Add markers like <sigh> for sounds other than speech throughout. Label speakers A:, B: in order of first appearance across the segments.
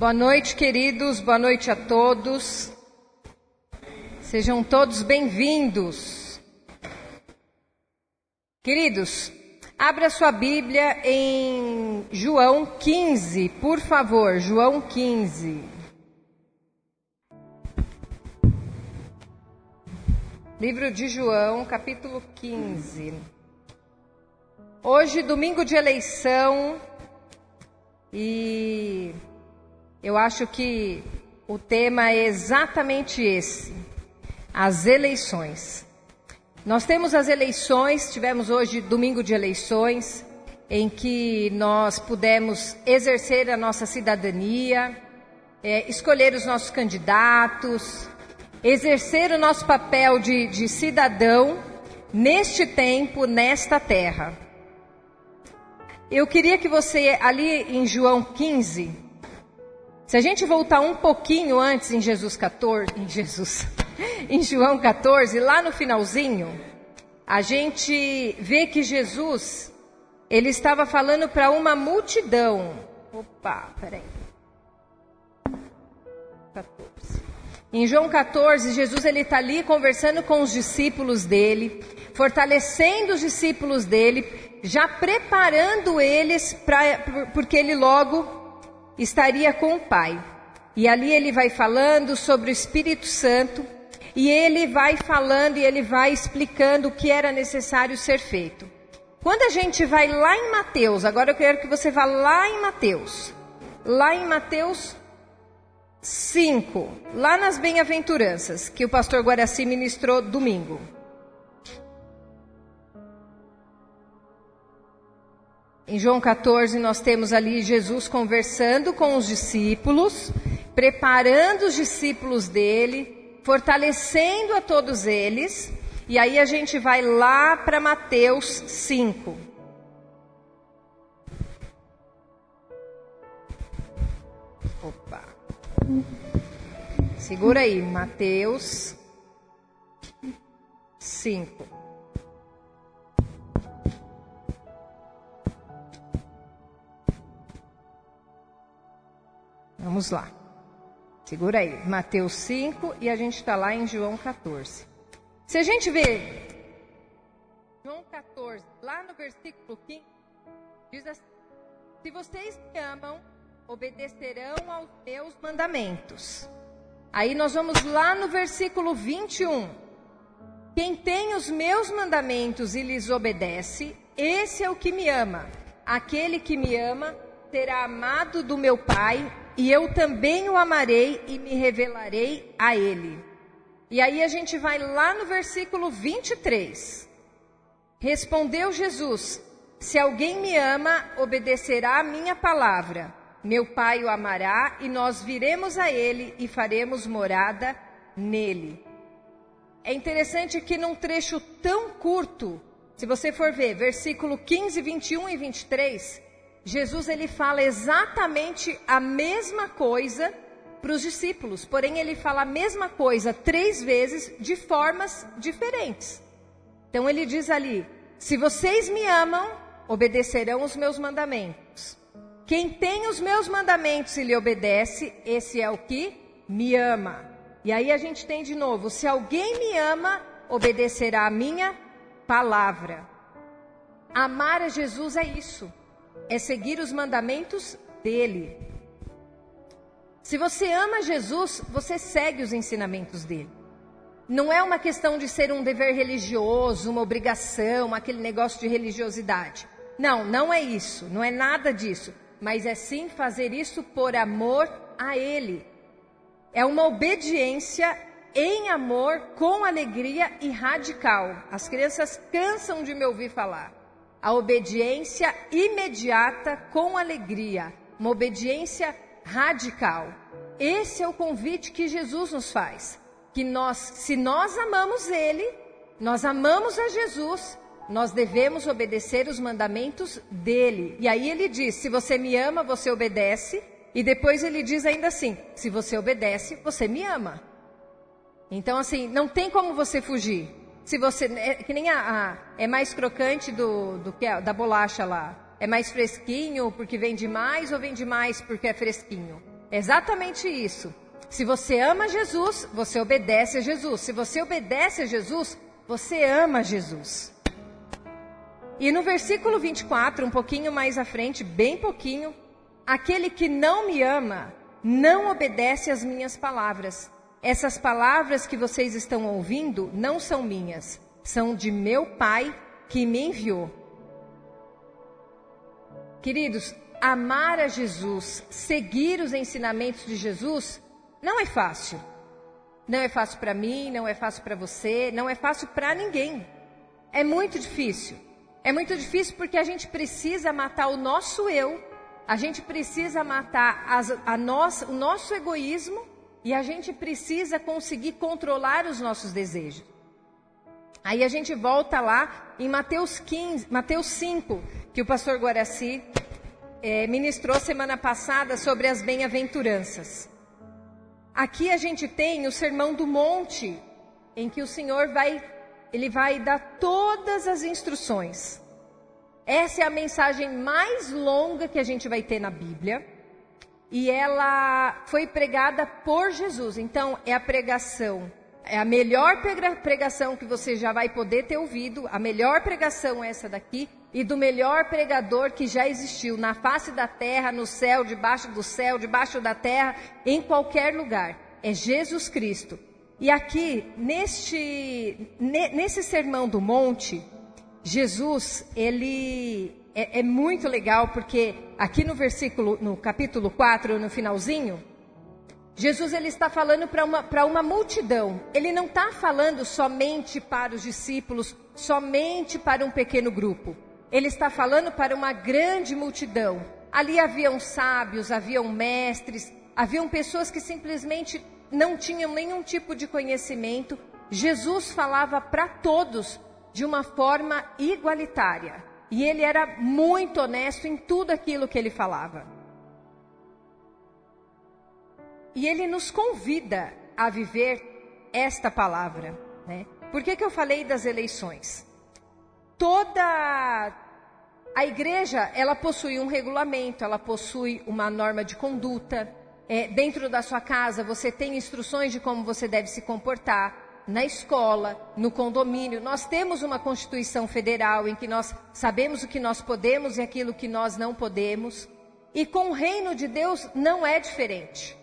A: Boa noite, queridos, boa noite a todos. Sejam todos bem-vindos. Queridos, abra sua Bíblia em João 15, por favor, João 15. Livro de João, capítulo 15. Hoje, domingo de eleição, e eu acho que o tema é exatamente esse: as eleições. Nós temos as eleições, tivemos hoje domingo de eleições, em que nós pudemos exercer a nossa cidadania, é, escolher os nossos candidatos, exercer o nosso papel de, de cidadão neste tempo, nesta terra. Eu queria que você, ali em João 15, se a gente voltar um pouquinho antes em Jesus 14, em Jesus, <laughs> em João 14, lá no finalzinho, a gente vê que Jesus, ele estava falando para uma multidão. Opa, peraí. 14. Em João 14, Jesus ele está ali conversando com os discípulos dele, fortalecendo os discípulos dele, já preparando eles para, porque ele logo estaria com o Pai. E ali ele vai falando sobre o Espírito Santo, e ele vai falando e ele vai explicando o que era necessário ser feito. Quando a gente vai lá em Mateus, agora eu quero que você vá lá em Mateus, lá em Mateus 5, lá nas bem-aventuranças, que o pastor Guaraci ministrou domingo. Em João 14, nós temos ali Jesus conversando com os discípulos, preparando os discípulos dele, fortalecendo a todos eles. E aí a gente vai lá para Mateus 5. Opa. Segura aí, Mateus 5. Vamos lá. Segura aí. Mateus 5 e a gente está lá em João 14. Se a gente vê João 14, lá no versículo 15, diz assim: Se vocês me amam, obedecerão aos meus mandamentos. Aí nós vamos lá no versículo 21. Quem tem os meus mandamentos e lhes obedece, esse é o que me ama. Aquele que me ama terá amado do meu Pai e eu também o amarei e me revelarei a ele. E aí a gente vai lá no versículo 23. Respondeu Jesus: Se alguém me ama, obedecerá a minha palavra. Meu Pai o amará e nós viremos a ele e faremos morada nele. É interessante que num trecho tão curto, se você for ver, versículo 15, 21 e 23, Jesus ele fala exatamente a mesma coisa para os discípulos, porém ele fala a mesma coisa três vezes de formas diferentes. Então ele diz ali: Se vocês me amam, obedecerão os meus mandamentos. Quem tem os meus mandamentos e lhe obedece, esse é o que me ama. E aí a gente tem de novo: se alguém me ama, obedecerá a minha palavra. Amar a Jesus é isso é seguir os mandamentos dele. Se você ama Jesus, você segue os ensinamentos dele. Não é uma questão de ser um dever religioso, uma obrigação, aquele negócio de religiosidade. Não, não é isso, não é nada disso. Mas é sim fazer isso por amor a Ele. É uma obediência em amor, com alegria e radical. As crianças cansam de me ouvir falar a obediência imediata com alegria, uma obediência radical. Esse é o convite que Jesus nos faz. Que nós, se nós amamos Ele, nós amamos a Jesus, nós devemos obedecer os mandamentos dele. E aí ele diz: se você me ama, você obedece. E depois ele diz ainda assim: se você obedece, você me ama. Então, assim, não tem como você fugir. Se você. É, que nem a, a, É mais crocante do, do que a, da bolacha lá. É mais fresquinho porque vende mais ou vende mais porque é fresquinho? É exatamente isso. Se você ama Jesus, você obedece a Jesus. Se você obedece a Jesus, você ama Jesus. E no versículo 24, um pouquinho mais à frente, bem pouquinho, aquele que não me ama não obedece às minhas palavras. Essas palavras que vocês estão ouvindo não são minhas, são de meu Pai que me enviou. Queridos, amar a Jesus, seguir os ensinamentos de Jesus, não é fácil. Não é fácil para mim, não é fácil para você, não é fácil para ninguém. É muito difícil. É muito difícil porque a gente precisa matar o nosso eu, a gente precisa matar as, a o nosso egoísmo e a gente precisa conseguir controlar os nossos desejos. Aí a gente volta lá em Mateus 15, Mateus 5, que o pastor Guaraci é, ministrou semana passada sobre as bem-aventuranças. Aqui a gente tem o Sermão do Monte, em que o Senhor vai, ele vai dar todas as instruções. Essa é a mensagem mais longa que a gente vai ter na Bíblia. E ela foi pregada por Jesus. Então, é a pregação, é a melhor pregação que você já vai poder ter ouvido. A melhor pregação é essa daqui e do melhor pregador que já existiu na face da terra, no céu, debaixo do céu, debaixo da terra, em qualquer lugar. É Jesus Cristo. E aqui, neste, nesse sermão do monte, Jesus, ele é, é muito legal porque aqui no versículo, no capítulo 4, no finalzinho, Jesus ele está falando para uma, uma multidão. Ele não está falando somente para os discípulos, somente para um pequeno grupo. Ele está falando para uma grande multidão. Ali haviam sábios, haviam mestres, haviam pessoas que simplesmente não tinham nenhum tipo de conhecimento. Jesus falava para todos de uma forma igualitária. E ele era muito honesto em tudo aquilo que ele falava. E ele nos convida a viver esta palavra. Né? Por que, que eu falei das eleições? toda a igreja, ela possui um regulamento, ela possui uma norma de conduta. É, dentro da sua casa, você tem instruções de como você deve se comportar. Na escola, no condomínio, nós temos uma Constituição Federal em que nós sabemos o que nós podemos e aquilo que nós não podemos. E com o reino de Deus não é diferente.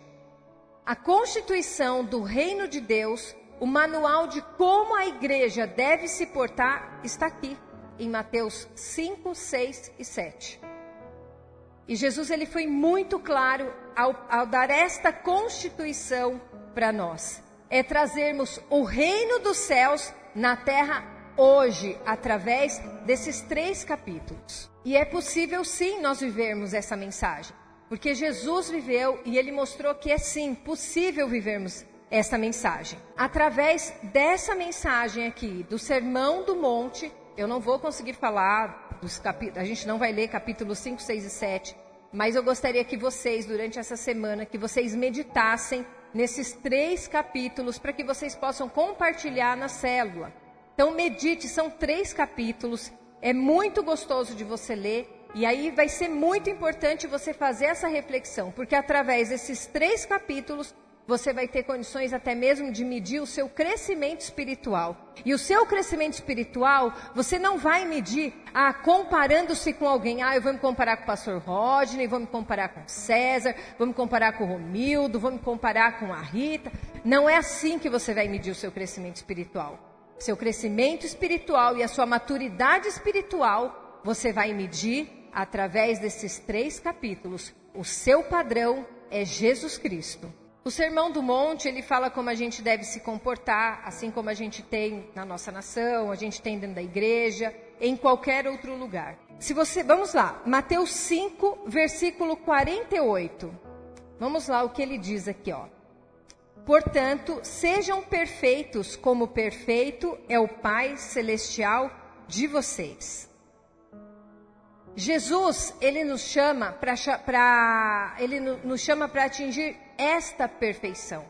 A: A Constituição do reino de Deus, o manual de como a igreja deve se portar, está aqui em Mateus 5, 6 e 7. E Jesus ele foi muito claro ao, ao dar esta constituição para nós. É trazermos o reino dos céus na terra hoje, através desses três capítulos. E é possível sim nós vivermos essa mensagem. Porque Jesus viveu e ele mostrou que é sim possível vivermos essa mensagem. Através dessa mensagem aqui, do Sermão do Monte, eu não vou conseguir falar dos capítulos, a gente não vai ler capítulos 5, 6 e 7, mas eu gostaria que vocês, durante essa semana, que vocês meditassem nesses três capítulos para que vocês possam compartilhar na célula. Então medite, são três capítulos, é muito gostoso de você ler. E aí vai ser muito importante você fazer essa reflexão, porque através desses três capítulos você vai ter condições até mesmo de medir o seu crescimento espiritual. E o seu crescimento espiritual, você não vai medir ah, comparando-se com alguém. Ah, eu vou me comparar com o pastor Rodney, vou me comparar com o César, vou me comparar com o Romildo, vou me comparar com a Rita. Não é assim que você vai medir o seu crescimento espiritual. Seu crescimento espiritual e a sua maturidade espiritual, você vai medir através desses três capítulos. O seu padrão é Jesus Cristo. O Sermão do Monte, ele fala como a gente deve se comportar, assim como a gente tem na nossa nação, a gente tem dentro da igreja, em qualquer outro lugar. Se você, vamos lá, Mateus 5, versículo 48. Vamos lá o que ele diz aqui, ó. Portanto, sejam perfeitos como perfeito é o Pai celestial de vocês. Jesus, ele nos chama para ele nos chama para atingir esta perfeição.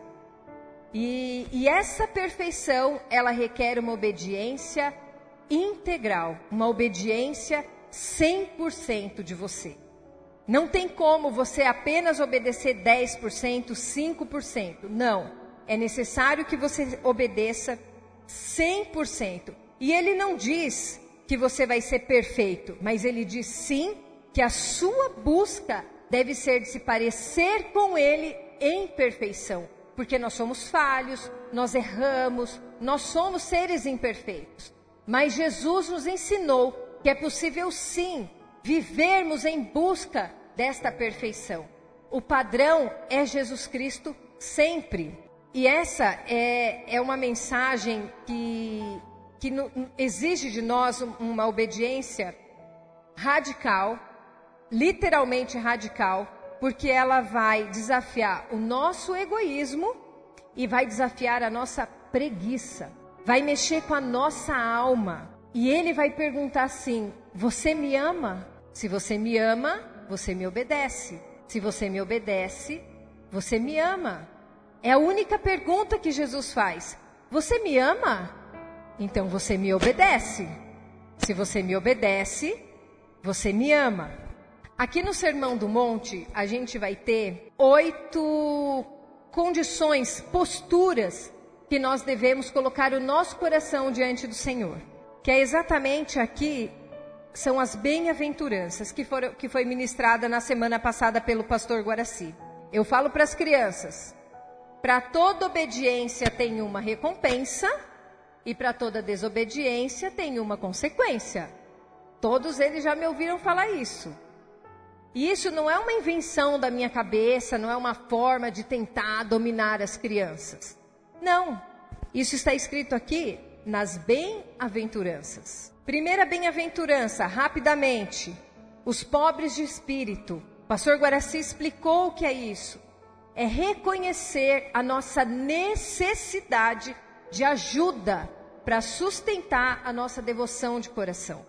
A: E, e essa perfeição, ela requer uma obediência integral, uma obediência 100% de você. Não tem como você apenas obedecer 10%, 5%. Não. É necessário que você obedeça 100%. E ele não diz que você vai ser perfeito, mas ele diz sim que a sua busca deve ser de se parecer com ele em perfeição, porque nós somos falhos, nós erramos, nós somos seres imperfeitos. Mas Jesus nos ensinou que é possível sim vivermos em busca desta perfeição. O padrão é Jesus Cristo sempre. E essa é, é uma mensagem que, que no, exige de nós uma obediência radical, literalmente radical, porque ela vai desafiar o nosso egoísmo e vai desafiar a nossa preguiça, vai mexer com a nossa alma. E ele vai perguntar assim: Você me ama? Se você me ama, você me obedece. Se você me obedece, você me ama. É a única pergunta que Jesus faz. Você me ama? Então você me obedece. Se você me obedece, você me ama. Aqui no Sermão do Monte, a gente vai ter oito condições, posturas que nós devemos colocar o nosso coração diante do Senhor. Que é exatamente aqui são as bem-aventuranças que, foram, que foi ministrada na semana passada pelo pastor Guaraci. Eu falo para as crianças: para toda obediência tem uma recompensa e para toda desobediência tem uma consequência. Todos eles já me ouviram falar isso. E isso não é uma invenção da minha cabeça, não é uma forma de tentar dominar as crianças. Não. Isso está escrito aqui nas bem-aventuranças. Primeira bem-aventurança, rapidamente. Os pobres de espírito. O pastor Guaraci explicou o que é isso. É reconhecer a nossa necessidade de ajuda para sustentar a nossa devoção de coração.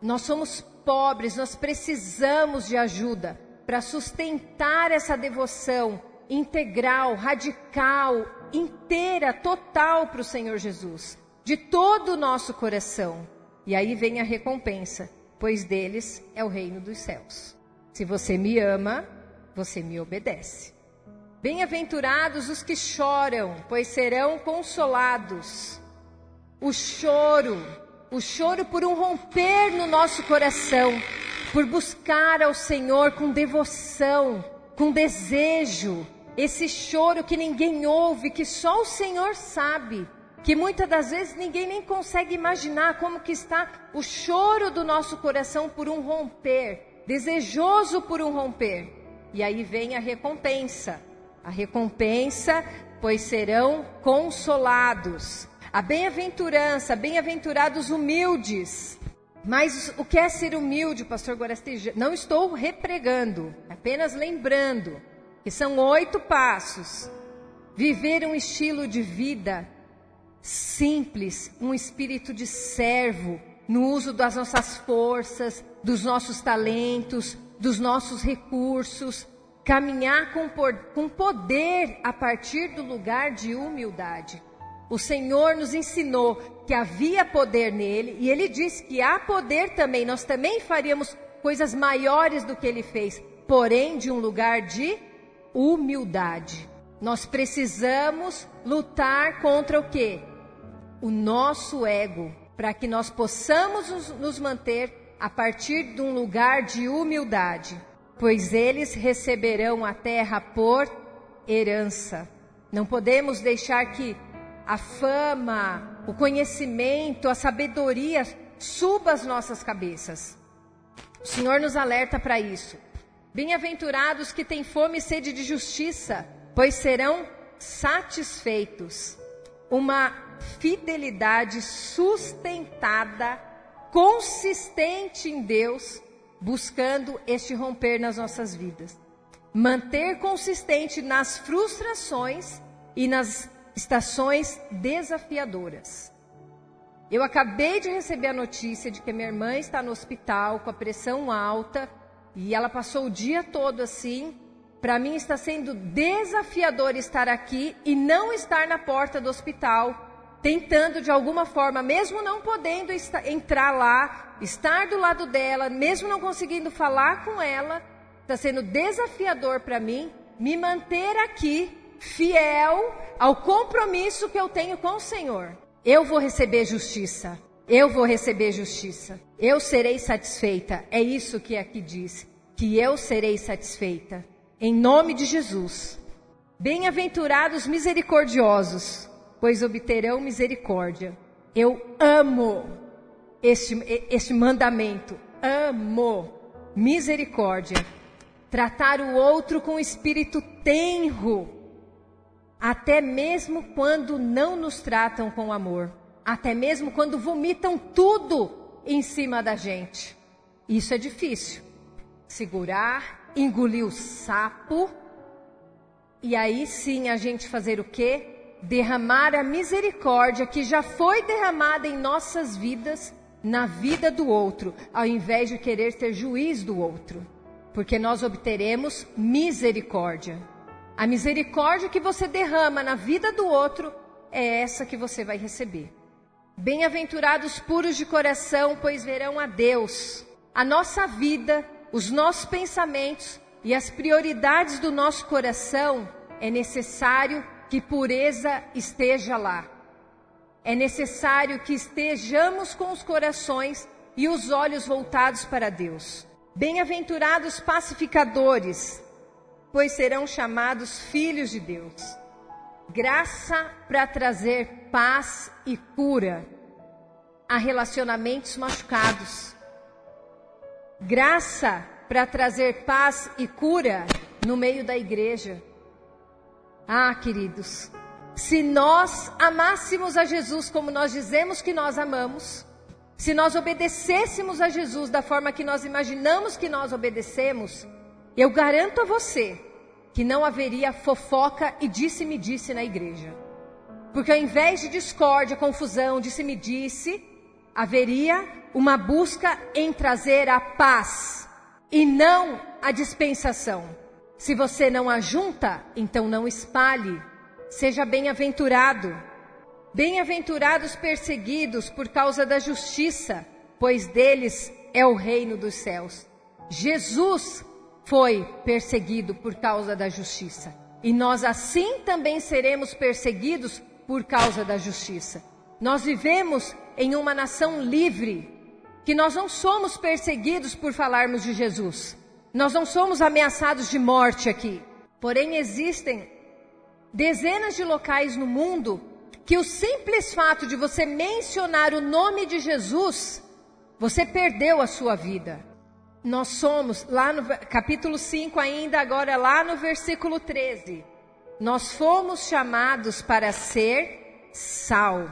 A: Nós somos pobres, nós precisamos de ajuda para sustentar essa devoção integral, radical, inteira, total para o Senhor Jesus de todo o nosso coração. E aí vem a recompensa, pois deles é o reino dos céus. Se você me ama, você me obedece. Bem-aventurados os que choram, pois serão consolados. O choro, o choro por um romper no nosso coração, por buscar ao Senhor com devoção, com desejo, esse choro que ninguém ouve, que só o Senhor sabe que muitas das vezes ninguém nem consegue imaginar como que está o choro do nosso coração por um romper, desejoso por um romper. E aí vem a recompensa. A recompensa, pois serão consolados. A bem-aventurança, bem-aventurados humildes. Mas o que é ser humilde, pastor Guarasti? Não estou repregando, apenas lembrando que são oito passos. Viver um estilo de vida simples, um espírito de servo no uso das nossas forças, dos nossos talentos, dos nossos recursos, caminhar com poder a partir do lugar de humildade. O Senhor nos ensinou que havia poder nele e ele disse que há poder também, nós também faríamos coisas maiores do que ele fez, porém de um lugar de humildade. Nós precisamos lutar contra o quê? O nosso ego, para que nós possamos nos manter a partir de um lugar de humildade, pois eles receberão a terra por herança. Não podemos deixar que a fama, o conhecimento, a sabedoria suba as nossas cabeças. O Senhor nos alerta para isso. Bem-aventurados que têm fome e sede de justiça, pois serão satisfeitos. Uma fidelidade sustentada, consistente em Deus, buscando este romper nas nossas vidas. Manter consistente nas frustrações e nas estações desafiadoras. Eu acabei de receber a notícia de que minha irmã está no hospital com a pressão alta e ela passou o dia todo assim para mim está sendo desafiador estar aqui e não estar na porta do hospital, tentando de alguma forma, mesmo não podendo entrar lá, estar do lado dela, mesmo não conseguindo falar com ela, está sendo desafiador para mim me manter aqui fiel ao compromisso que eu tenho com o Senhor. Eu vou receber justiça. Eu vou receber justiça. Eu serei satisfeita. É isso que aqui diz. Que eu serei satisfeita. Em nome de Jesus. Bem-aventurados misericordiosos, pois obterão misericórdia. Eu amo este, este mandamento. Amo misericórdia. Tratar o outro com espírito tenro até mesmo quando não nos tratam com amor, até mesmo quando vomitam tudo em cima da gente. Isso é difícil. Segurar, engolir o sapo e aí sim a gente fazer o quê? Derramar a misericórdia que já foi derramada em nossas vidas, na vida do outro, ao invés de querer ter juiz do outro. Porque nós obteremos misericórdia. A misericórdia que você derrama na vida do outro é essa que você vai receber. Bem-aventurados puros de coração, pois verão a Deus. A nossa vida, os nossos pensamentos e as prioridades do nosso coração é necessário que pureza esteja lá. É necessário que estejamos com os corações e os olhos voltados para Deus. Bem-aventurados pacificadores, pois serão chamados filhos de Deus. Graça para trazer paz e cura a relacionamentos machucados. Graça para trazer paz e cura no meio da igreja. Ah, queridos, se nós amássemos a Jesus como nós dizemos que nós amamos, se nós obedecêssemos a Jesus da forma que nós imaginamos que nós obedecemos, eu garanto a você que não haveria fofoca e disse-me-disse na igreja. Porque ao invés de discórdia, confusão, disse-me-disse, haveria uma busca em trazer a paz e não a dispensação. Se você não ajunta, então não espalhe. Seja bem-aventurado. Bem-aventurados perseguidos por causa da justiça, pois deles é o reino dos céus. Jesus foi perseguido por causa da justiça. E nós assim também seremos perseguidos por causa da justiça. Nós vivemos em uma nação livre, que nós não somos perseguidos por falarmos de Jesus. Nós não somos ameaçados de morte aqui. Porém, existem dezenas de locais no mundo que o simples fato de você mencionar o nome de Jesus, você perdeu a sua vida. Nós somos, lá no capítulo 5, ainda agora lá no versículo 13, nós fomos chamados para ser sal.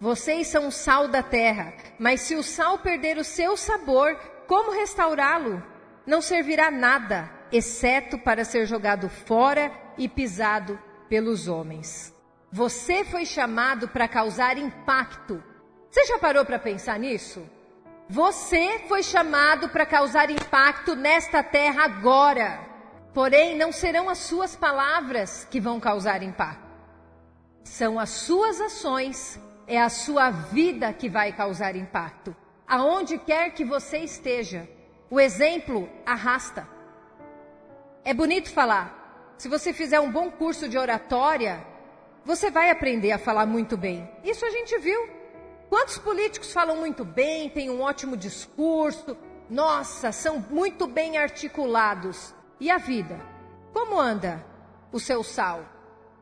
A: Vocês são o sal da terra, mas se o sal perder o seu sabor, como restaurá-lo? Não servirá nada, exceto para ser jogado fora e pisado pelos homens. Você foi chamado para causar impacto. Você já parou para pensar nisso? Você foi chamado para causar impacto nesta terra agora. Porém, não serão as suas palavras que vão causar impacto. São as suas ações, é a sua vida que vai causar impacto. Aonde quer que você esteja. O exemplo arrasta. É bonito falar. Se você fizer um bom curso de oratória, você vai aprender a falar muito bem. Isso a gente viu. Quantos políticos falam muito bem, têm um ótimo discurso, nossa, são muito bem articulados. E a vida? Como anda o seu sal?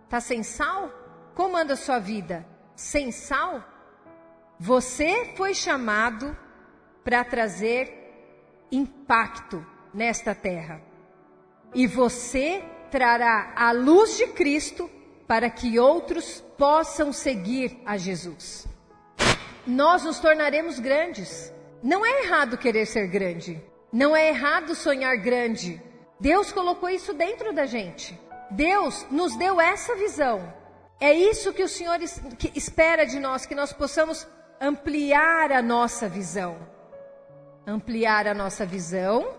A: Tá sem sal? Como anda a sua vida? Sem sal? Você foi chamado para trazer impacto nesta terra. E você trará a luz de Cristo para que outros possam seguir a Jesus nós nos tornaremos grandes. Não é errado querer ser grande. Não é errado sonhar grande. Deus colocou isso dentro da gente. Deus nos deu essa visão. É isso que o Senhor espera de nós, que nós possamos ampliar a nossa visão. Ampliar a nossa visão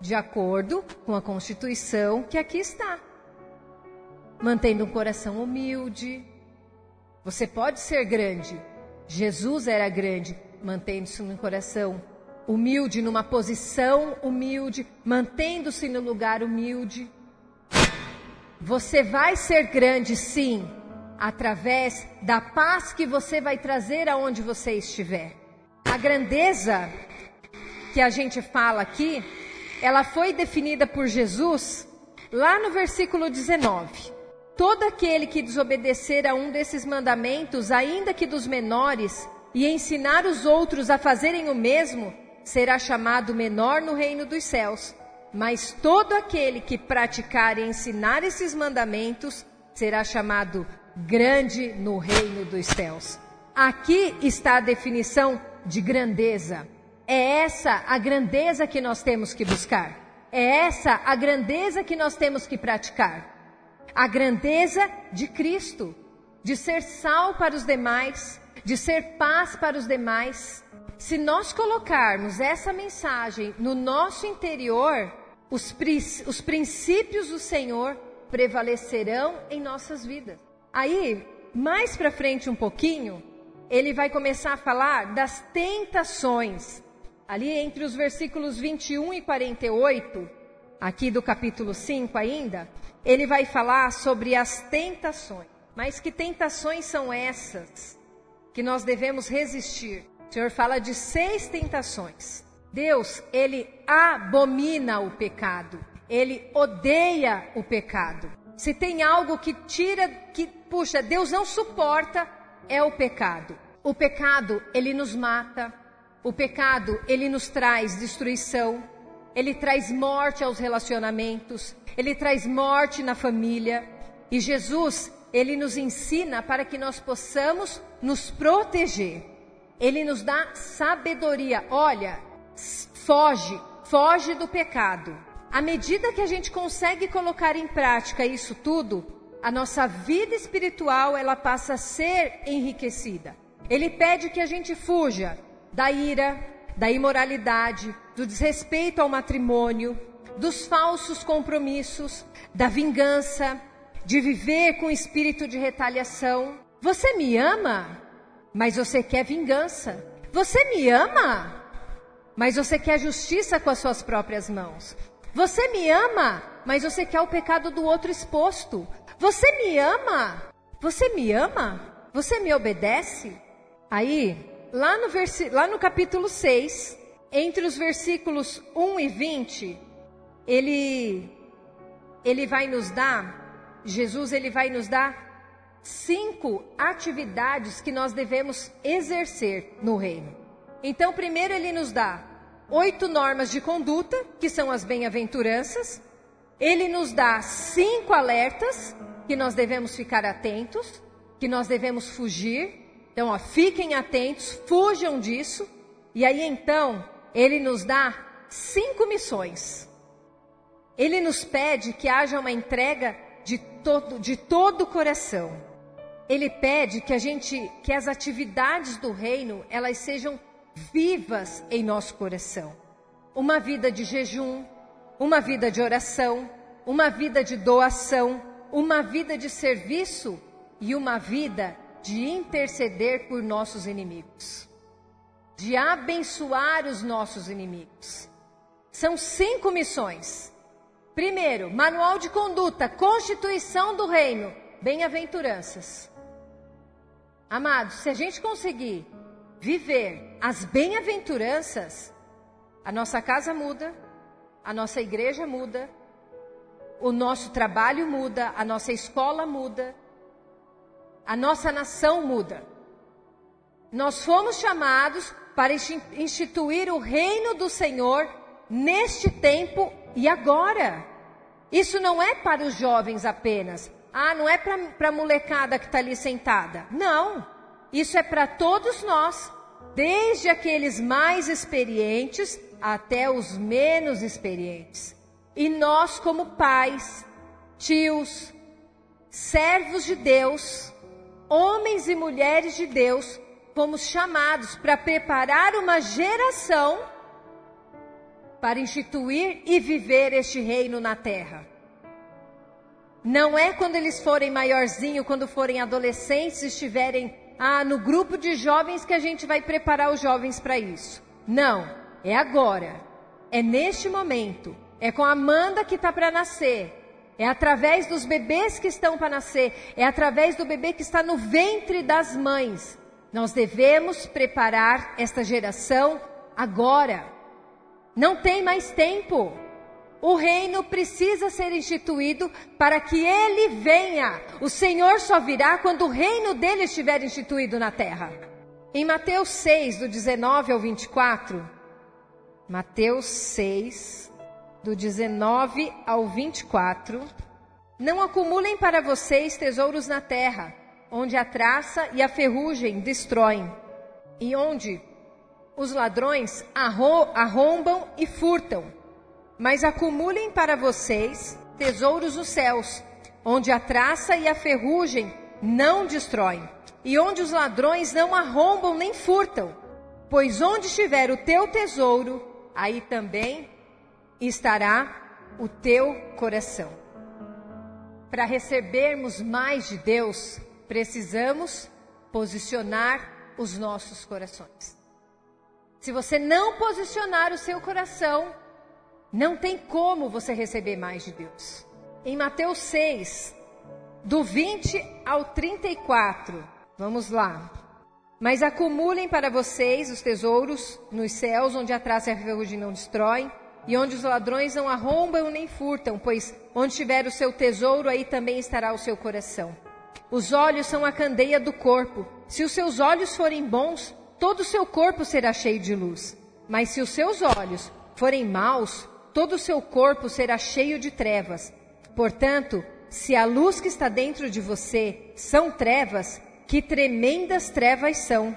A: de acordo com a Constituição que aqui está. Mantendo um coração humilde, Você pode ser grande. Jesus era grande, mantendo-se no coração humilde, numa posição humilde, mantendo-se no lugar humilde. Você vai ser grande, sim, através da paz que você vai trazer aonde você estiver. A grandeza que a gente fala aqui, ela foi definida por Jesus lá no versículo 19. Todo aquele que desobedecer a um desses mandamentos, ainda que dos menores, e ensinar os outros a fazerem o mesmo, será chamado menor no reino dos céus. Mas todo aquele que praticar e ensinar esses mandamentos será chamado grande no reino dos céus. Aqui está a definição de grandeza. É essa a grandeza que nós temos que buscar. É essa a grandeza que nós temos que praticar. A grandeza de Cristo, de ser sal para os demais, de ser paz para os demais. Se nós colocarmos essa mensagem no nosso interior, os, os princípios do Senhor prevalecerão em nossas vidas. Aí, mais para frente um pouquinho, ele vai começar a falar das tentações. Ali entre os versículos 21 e 48, aqui do capítulo 5 ainda, ele vai falar sobre as tentações. Mas que tentações são essas que nós devemos resistir? O Senhor fala de seis tentações. Deus, ele abomina o pecado. Ele odeia o pecado. Se tem algo que tira, que, puxa, Deus não suporta, é o pecado. O pecado, ele nos mata. O pecado, ele nos traz destruição. Ele traz morte aos relacionamentos. Ele traz morte na família. E Jesus, ele nos ensina para que nós possamos nos proteger. Ele nos dá sabedoria. Olha, foge, foge do pecado. À medida que a gente consegue colocar em prática isso tudo, a nossa vida espiritual ela passa a ser enriquecida. Ele pede que a gente fuja da ira, da imoralidade, do desrespeito ao matrimônio, dos falsos compromissos, da vingança, de viver com espírito de retaliação. Você me ama, mas você quer vingança. Você me ama, mas você quer justiça com as suas próprias mãos. Você me ama, mas você quer o pecado do outro exposto. Você me ama, você me ama, você me obedece. Aí, lá no, lá no capítulo 6, entre os versículos 1 e 20, ele, ele vai nos dar, Jesus ele vai nos dar cinco atividades que nós devemos exercer no reino. Então, primeiro ele nos dá oito normas de conduta, que são as bem-aventuranças. Ele nos dá cinco alertas que nós devemos ficar atentos, que nós devemos fugir. Então, ó, fiquem atentos, fujam disso. E aí então, ele nos dá cinco missões. Ele nos pede que haja uma entrega de todo, de todo o coração. Ele pede que a gente, que as atividades do reino, elas sejam vivas em nosso coração. Uma vida de jejum, uma vida de oração, uma vida de doação, uma vida de serviço e uma vida de interceder por nossos inimigos, de abençoar os nossos inimigos. São cinco missões. Primeiro, manual de conduta, constituição do reino, bem-aventuranças. Amados, se a gente conseguir viver as bem-aventuranças, a nossa casa muda, a nossa igreja muda, o nosso trabalho muda, a nossa escola muda, a nossa nação muda. Nós fomos chamados para instituir o reino do Senhor neste tempo e agora. Isso não é para os jovens apenas. Ah, não é para a molecada que está ali sentada. Não. Isso é para todos nós, desde aqueles mais experientes até os menos experientes. E nós, como pais, tios, servos de Deus, homens e mulheres de Deus, fomos chamados para preparar uma geração para instituir e viver este reino na terra. Não é quando eles forem maiorzinho, quando forem adolescentes, estiverem ah, no grupo de jovens que a gente vai preparar os jovens para isso. Não, é agora. É neste momento. É com a Amanda que está para nascer. É através dos bebês que estão para nascer. É através do bebê que está no ventre das mães. Nós devemos preparar esta geração agora. Não tem mais tempo. O reino precisa ser instituído para que ele venha. O Senhor só virá quando o reino dele estiver instituído na terra. Em Mateus 6, do 19 ao 24, Mateus 6, do 19 ao 24, não acumulem para vocês tesouros na terra, onde a traça e a ferrugem destroem, e onde os ladrões arrombam e furtam. Mas acumulem para vocês tesouros nos céus, onde a traça e a ferrugem não destroem, e onde os ladrões não arrombam nem furtam. Pois onde estiver o teu tesouro, aí também estará o teu coração. Para recebermos mais de Deus, precisamos posicionar os nossos corações. Se você não posicionar o seu coração, não tem como você receber mais de Deus. Em Mateus 6, do 20 ao 34, vamos lá. Mas acumulem para vocês os tesouros nos céus, onde a traça e a ferrugem não destroem, e onde os ladrões não arrombam nem furtam, pois onde estiver o seu tesouro, aí também estará o seu coração. Os olhos são a candeia do corpo. Se os seus olhos forem bons, todo o seu corpo será cheio de luz. Mas se os seus olhos forem maus, todo o seu corpo será cheio de trevas. Portanto, se a luz que está dentro de você são trevas, que tremendas trevas são.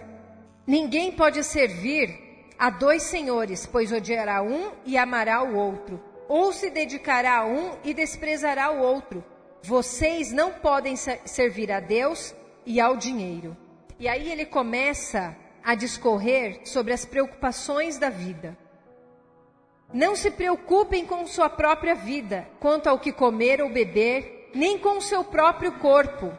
A: Ninguém pode servir a dois senhores, pois odiará um e amará o outro, ou se dedicará a um e desprezará o outro. Vocês não podem servir a Deus e ao dinheiro. E aí ele começa a discorrer sobre as preocupações da vida. Não se preocupem com sua própria vida, quanto ao que comer ou beber, nem com o seu próprio corpo,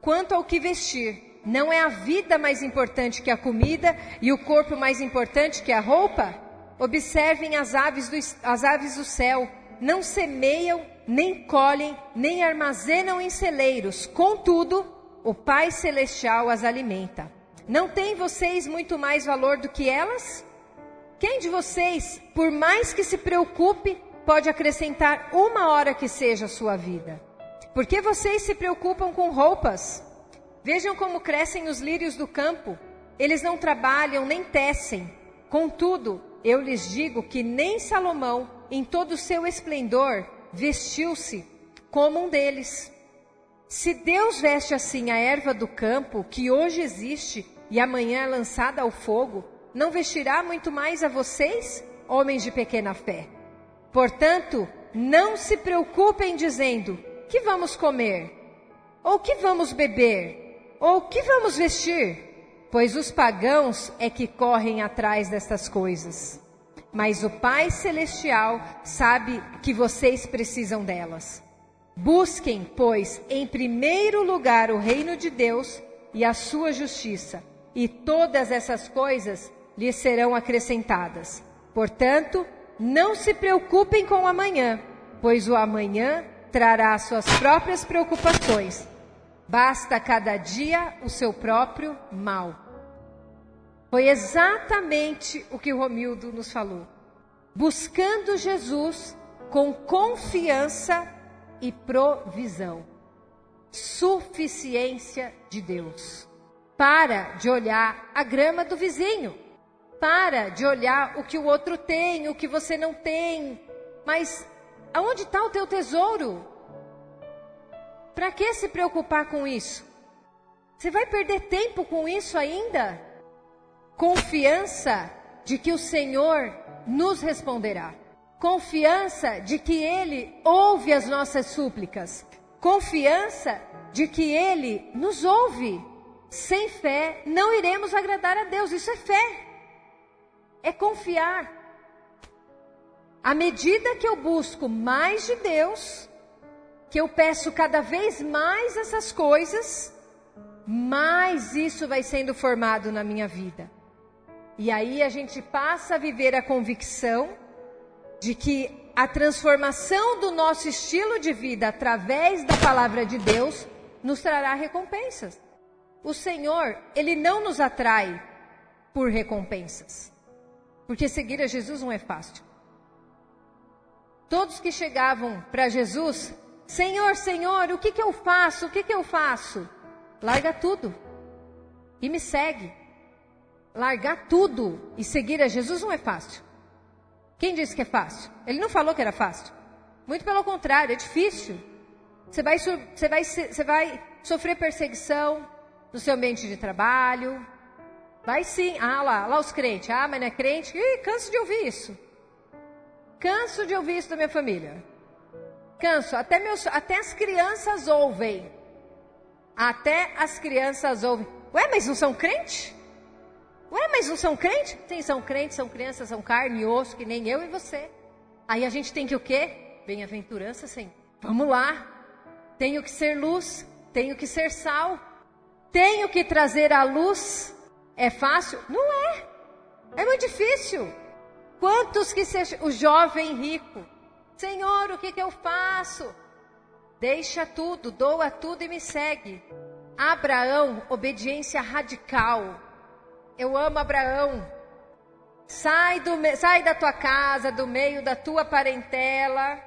A: quanto ao que vestir. Não é a vida mais importante que a comida e o corpo mais importante que a roupa? Observem as aves do, as aves do céu. Não semeiam, nem colhem, nem armazenam em celeiros. Contudo, o Pai Celestial as alimenta. Não têm vocês muito mais valor do que elas? Quem de vocês, por mais que se preocupe, pode acrescentar uma hora que seja a sua vida? Por que vocês se preocupam com roupas? Vejam como crescem os lírios do campo. Eles não trabalham nem tecem. Contudo, eu lhes digo que nem Salomão, em todo o seu esplendor, vestiu-se como um deles. Se Deus veste assim a erva do campo, que hoje existe e amanhã é lançada ao fogo, não vestirá muito mais a vocês, homens de pequena fé? Portanto, não se preocupem dizendo: que vamos comer? Ou que vamos beber? Ou que vamos vestir? Pois os pagãos é que correm atrás destas coisas. Mas o Pai Celestial sabe que vocês precisam delas. Busquem, pois, em primeiro lugar o reino de Deus e a sua justiça, e todas essas coisas lhes serão acrescentadas. Portanto, não se preocupem com o amanhã, pois o amanhã trará suas próprias preocupações. Basta cada dia o seu próprio mal. Foi exatamente o que o Romildo nos falou. Buscando Jesus com confiança e provisão. Suficiência de Deus. Para de olhar a grama do vizinho. Para de olhar o que o outro tem, o que você não tem. Mas aonde está o teu tesouro? Para que se preocupar com isso? Você vai perder tempo com isso ainda? Confiança de que o Senhor nos responderá. Confiança de que Ele ouve as nossas súplicas. Confiança de que Ele nos ouve. Sem fé, não iremos agradar a Deus. Isso é fé. É confiar. À medida que eu busco mais de Deus, que eu peço cada vez mais essas coisas, mais isso vai sendo formado na minha vida. E aí a gente passa a viver a convicção de que a transformação do nosso estilo de vida através da palavra de Deus nos trará recompensas. O Senhor, ele não nos atrai por recompensas. Porque seguir a Jesus não é fácil. Todos que chegavam para Jesus, Senhor, Senhor, o que, que eu faço? O que, que eu faço? Larga tudo e me segue. Largar tudo e seguir a Jesus não é fácil. Quem disse que é fácil? Ele não falou que era fácil. Muito pelo contrário, é difícil. Você vai, você vai, você vai sofrer perseguição no seu ambiente de trabalho. Vai sim. Ah, lá, lá os crentes. Ah, mas não é crente? Ih, canso de ouvir isso. Canso de ouvir isso da minha família. Canso. Até, meus, até as crianças ouvem. Até as crianças ouvem. Ué, mas não são crentes? Ué, mas não são crentes? Sim, são crentes, são crianças, são carne e osso, que nem eu e você. Aí a gente tem que o quê? Bem-aventurança, Senhor. Vamos lá. Tenho que ser luz, tenho que ser sal. Tenho que trazer a luz. É fácil? Não é. É muito difícil. Quantos que seja o jovem rico? Senhor, o que, que eu faço? Deixa tudo, doa tudo e me segue. Abraão, obediência radical. Eu amo Abraão. Sai, do, sai da tua casa, do meio da tua parentela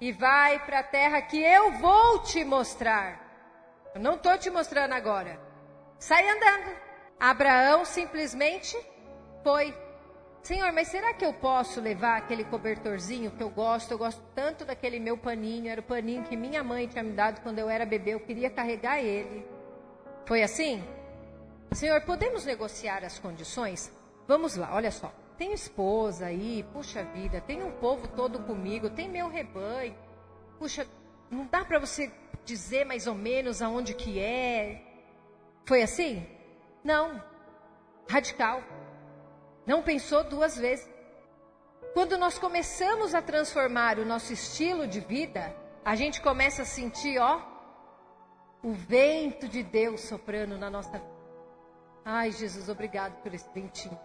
A: e vai para a terra que eu vou te mostrar. Eu não estou te mostrando agora. Sai andando. Abraão simplesmente foi. Senhor, mas será que eu posso levar aquele cobertorzinho que eu gosto? Eu gosto tanto daquele meu paninho. Era o paninho que minha mãe tinha me dado quando eu era bebê. Eu queria carregar ele. Foi assim? Senhor, podemos negociar as condições? Vamos lá, olha só. Tenho esposa aí, puxa vida, tem um povo todo comigo, tem meu rebanho. Puxa, não dá para você dizer mais ou menos aonde que é? Foi assim? Não. Radical. Não pensou duas vezes. Quando nós começamos a transformar o nosso estilo de vida, a gente começa a sentir, ó, o vento de Deus soprando na nossa vida. Ai, Jesus, obrigado por esse ventinho.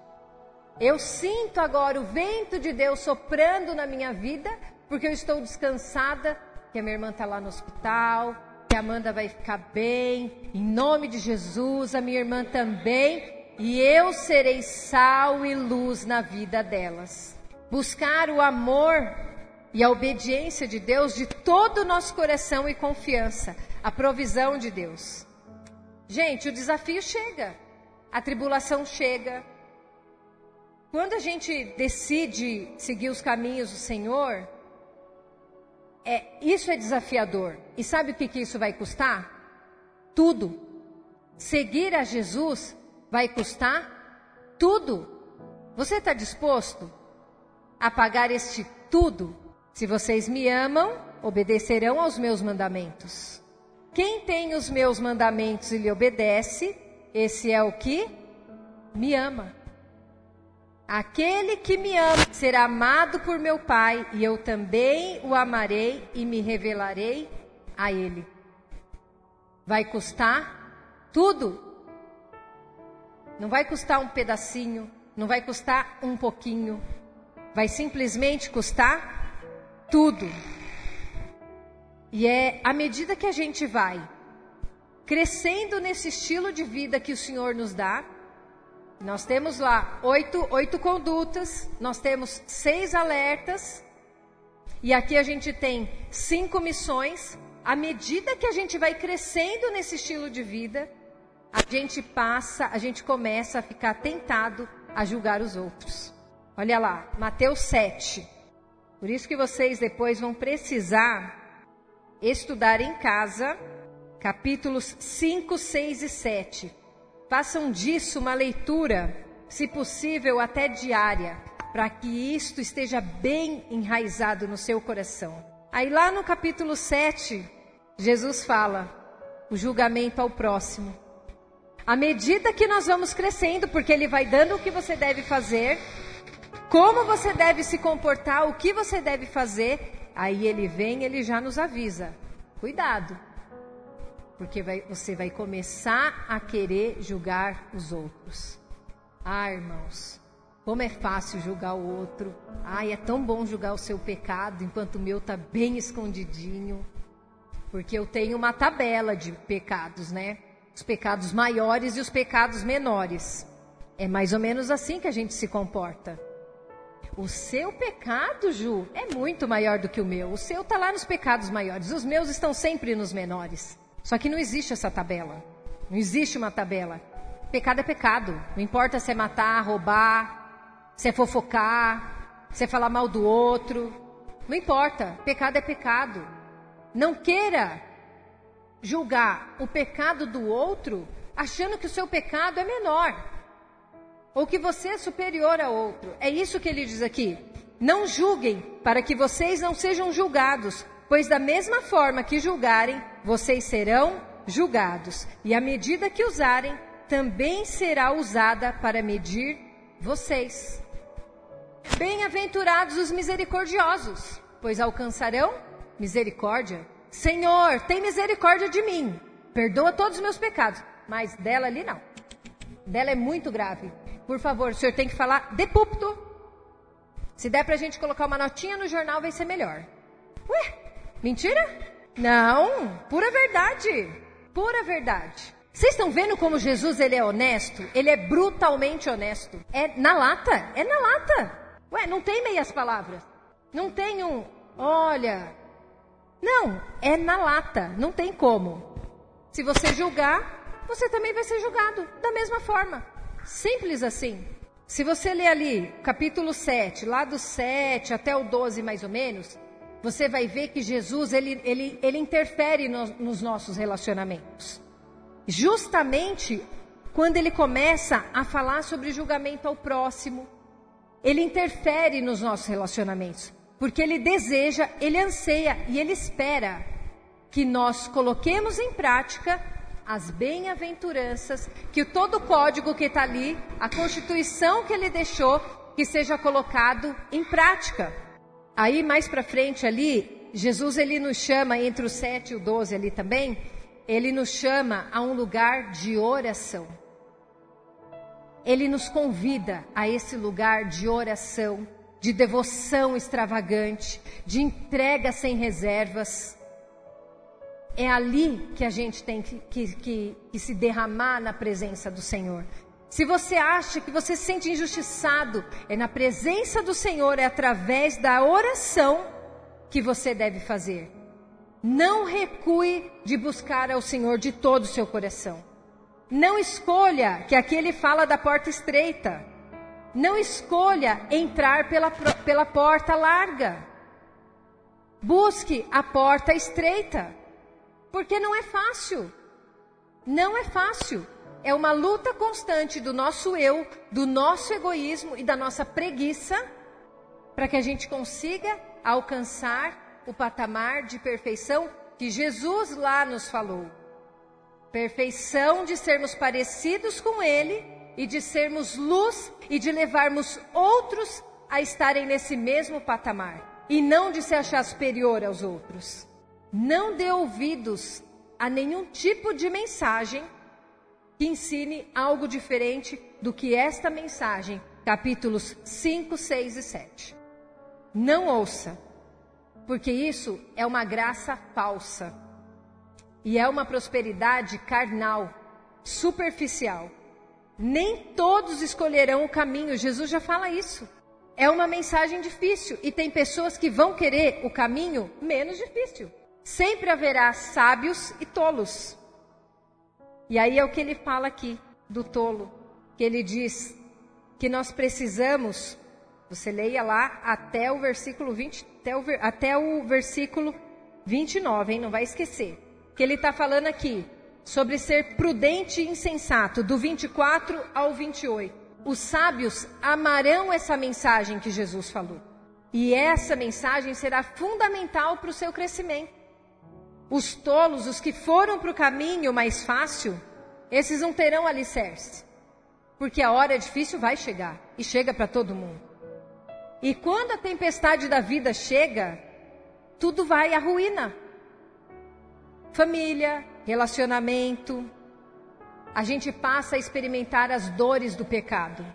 A: Eu sinto agora o vento de Deus soprando na minha vida, porque eu estou descansada, que a minha irmã está lá no hospital, que a Amanda vai ficar bem, em nome de Jesus, a minha irmã também, e eu serei sal e luz na vida delas. Buscar o amor e a obediência de Deus de todo o nosso coração e confiança, a provisão de Deus. Gente, o desafio chega a tribulação chega. Quando a gente decide seguir os caminhos do Senhor, é, isso é desafiador. E sabe o que, que isso vai custar? Tudo. Seguir a Jesus vai custar tudo. Você está disposto a pagar este tudo? Se vocês me amam, obedecerão aos meus mandamentos. Quem tem os meus mandamentos e lhe obedece, esse é o que me ama. Aquele que me ama será amado por meu Pai, e eu também o amarei e me revelarei a ele. Vai custar tudo. Não vai custar um pedacinho, não vai custar um pouquinho. Vai simplesmente custar tudo. E é à medida que a gente vai crescendo nesse estilo de vida que o Senhor nos dá. Nós temos lá oito, oito condutas, nós temos seis alertas, e aqui a gente tem cinco missões. À medida que a gente vai crescendo nesse estilo de vida, a gente passa, a gente começa a ficar tentado a julgar os outros. Olha lá, Mateus 7. Por isso que vocês depois vão precisar estudar em casa capítulos 5, 6 e 7. Façam disso uma leitura, se possível até diária, para que isto esteja bem enraizado no seu coração. Aí lá no capítulo 7, Jesus fala o julgamento ao próximo. À medida que nós vamos crescendo, porque ele vai dando o que você deve fazer, como você deve se comportar, o que você deve fazer, aí ele vem, ele já nos avisa. Cuidado, porque vai, você vai começar a querer julgar os outros. Ah, irmãos, como é fácil julgar o outro. Ai, é tão bom julgar o seu pecado enquanto o meu tá bem escondidinho. Porque eu tenho uma tabela de pecados, né? Os pecados maiores e os pecados menores. É mais ou menos assim que a gente se comporta. O seu pecado, Ju, é muito maior do que o meu. O seu está lá nos pecados maiores. Os meus estão sempre nos menores. Só que não existe essa tabela. Não existe uma tabela. Pecado é pecado. Não importa se é matar, roubar, se é fofocar, se é falar mal do outro. Não importa, pecado é pecado. Não queira julgar o pecado do outro achando que o seu pecado é menor ou que você é superior a outro. É isso que ele diz aqui. Não julguem para que vocês não sejam julgados, pois da mesma forma que julgarem, vocês serão julgados, e a medida que usarem também será usada para medir vocês. Bem-aventurados os misericordiosos, pois alcançarão misericórdia. Senhor, tem misericórdia de mim. Perdoa todos os meus pecados. Mas dela ali não. Dela é muito grave. Por favor, o senhor tem que falar de púlpito. Se der pra gente colocar uma notinha no jornal, vai ser melhor. Ué, mentira? Não, pura verdade. Pura verdade. Vocês estão vendo como Jesus ele é honesto? Ele é brutalmente honesto. É na lata, é na lata. Ué, não tem meias palavras. Não tem um, olha. Não, é na lata, não tem como. Se você julgar, você também vai ser julgado da mesma forma. Simples assim. Se você ler ali, capítulo 7, lá do 7 até o 12 mais ou menos, você vai ver que Jesus ele, ele, ele interfere no, nos nossos relacionamentos. Justamente quando ele começa a falar sobre julgamento ao próximo, ele interfere nos nossos relacionamentos, porque ele deseja, ele anseia e ele espera que nós coloquemos em prática as bem-aventuranças, que todo o código que está ali, a constituição que ele deixou, que seja colocado em prática. Aí mais para frente ali, Jesus ele nos chama entre o 7 e o 12 ali também, ele nos chama a um lugar de oração. Ele nos convida a esse lugar de oração, de devoção extravagante, de entrega sem reservas. É ali que a gente tem que, que, que, que se derramar na presença do Senhor. Se você acha que você se sente injustiçado, é na presença do Senhor, é através da oração que você deve fazer. Não recue de buscar ao Senhor de todo o seu coração. Não escolha, que aqui ele fala da porta estreita. Não escolha entrar pela, pela porta larga. Busque a porta estreita. Porque não é fácil. Não é fácil. É uma luta constante do nosso eu, do nosso egoísmo e da nossa preguiça para que a gente consiga alcançar o patamar de perfeição que Jesus lá nos falou. Perfeição de sermos parecidos com Ele e de sermos luz e de levarmos outros a estarem nesse mesmo patamar e não de se achar superior aos outros. Não dê ouvidos a nenhum tipo de mensagem que ensine algo diferente do que esta mensagem, capítulos 5, 6 e 7. Não ouça, porque isso é uma graça falsa e é uma prosperidade carnal, superficial. Nem todos escolherão o caminho, Jesus já fala isso. É uma mensagem difícil e tem pessoas que vão querer o caminho menos difícil. Sempre haverá sábios e tolos. E aí é o que ele fala aqui do tolo, que ele diz que nós precisamos, você leia lá até o versículo 20, até o, até o versículo 29, hein? Não vai esquecer que ele está falando aqui sobre ser prudente e insensato, do 24 ao 28. Os sábios amarão essa mensagem que Jesus falou. E essa mensagem será fundamental para o seu crescimento. Os tolos, os que foram para o caminho mais fácil, esses não terão alicerce. Porque a hora difícil vai chegar e chega para todo mundo. E quando a tempestade da vida chega, tudo vai à ruína. família, relacionamento, a gente passa a experimentar as dores do pecado.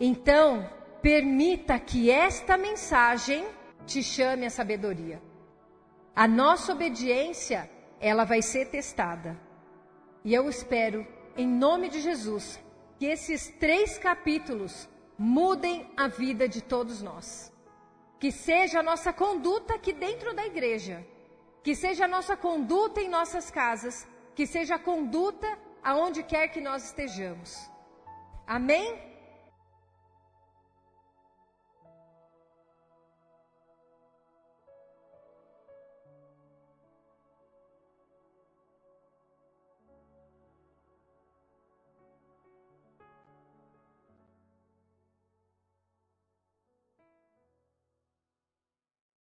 A: Então, permita que esta mensagem te chame a sabedoria. A nossa obediência, ela vai ser testada. E eu espero, em nome de Jesus, que esses três capítulos mudem a vida de todos nós. Que seja a nossa conduta aqui dentro da igreja, que seja a nossa conduta em nossas casas, que seja a conduta aonde quer que nós estejamos. Amém?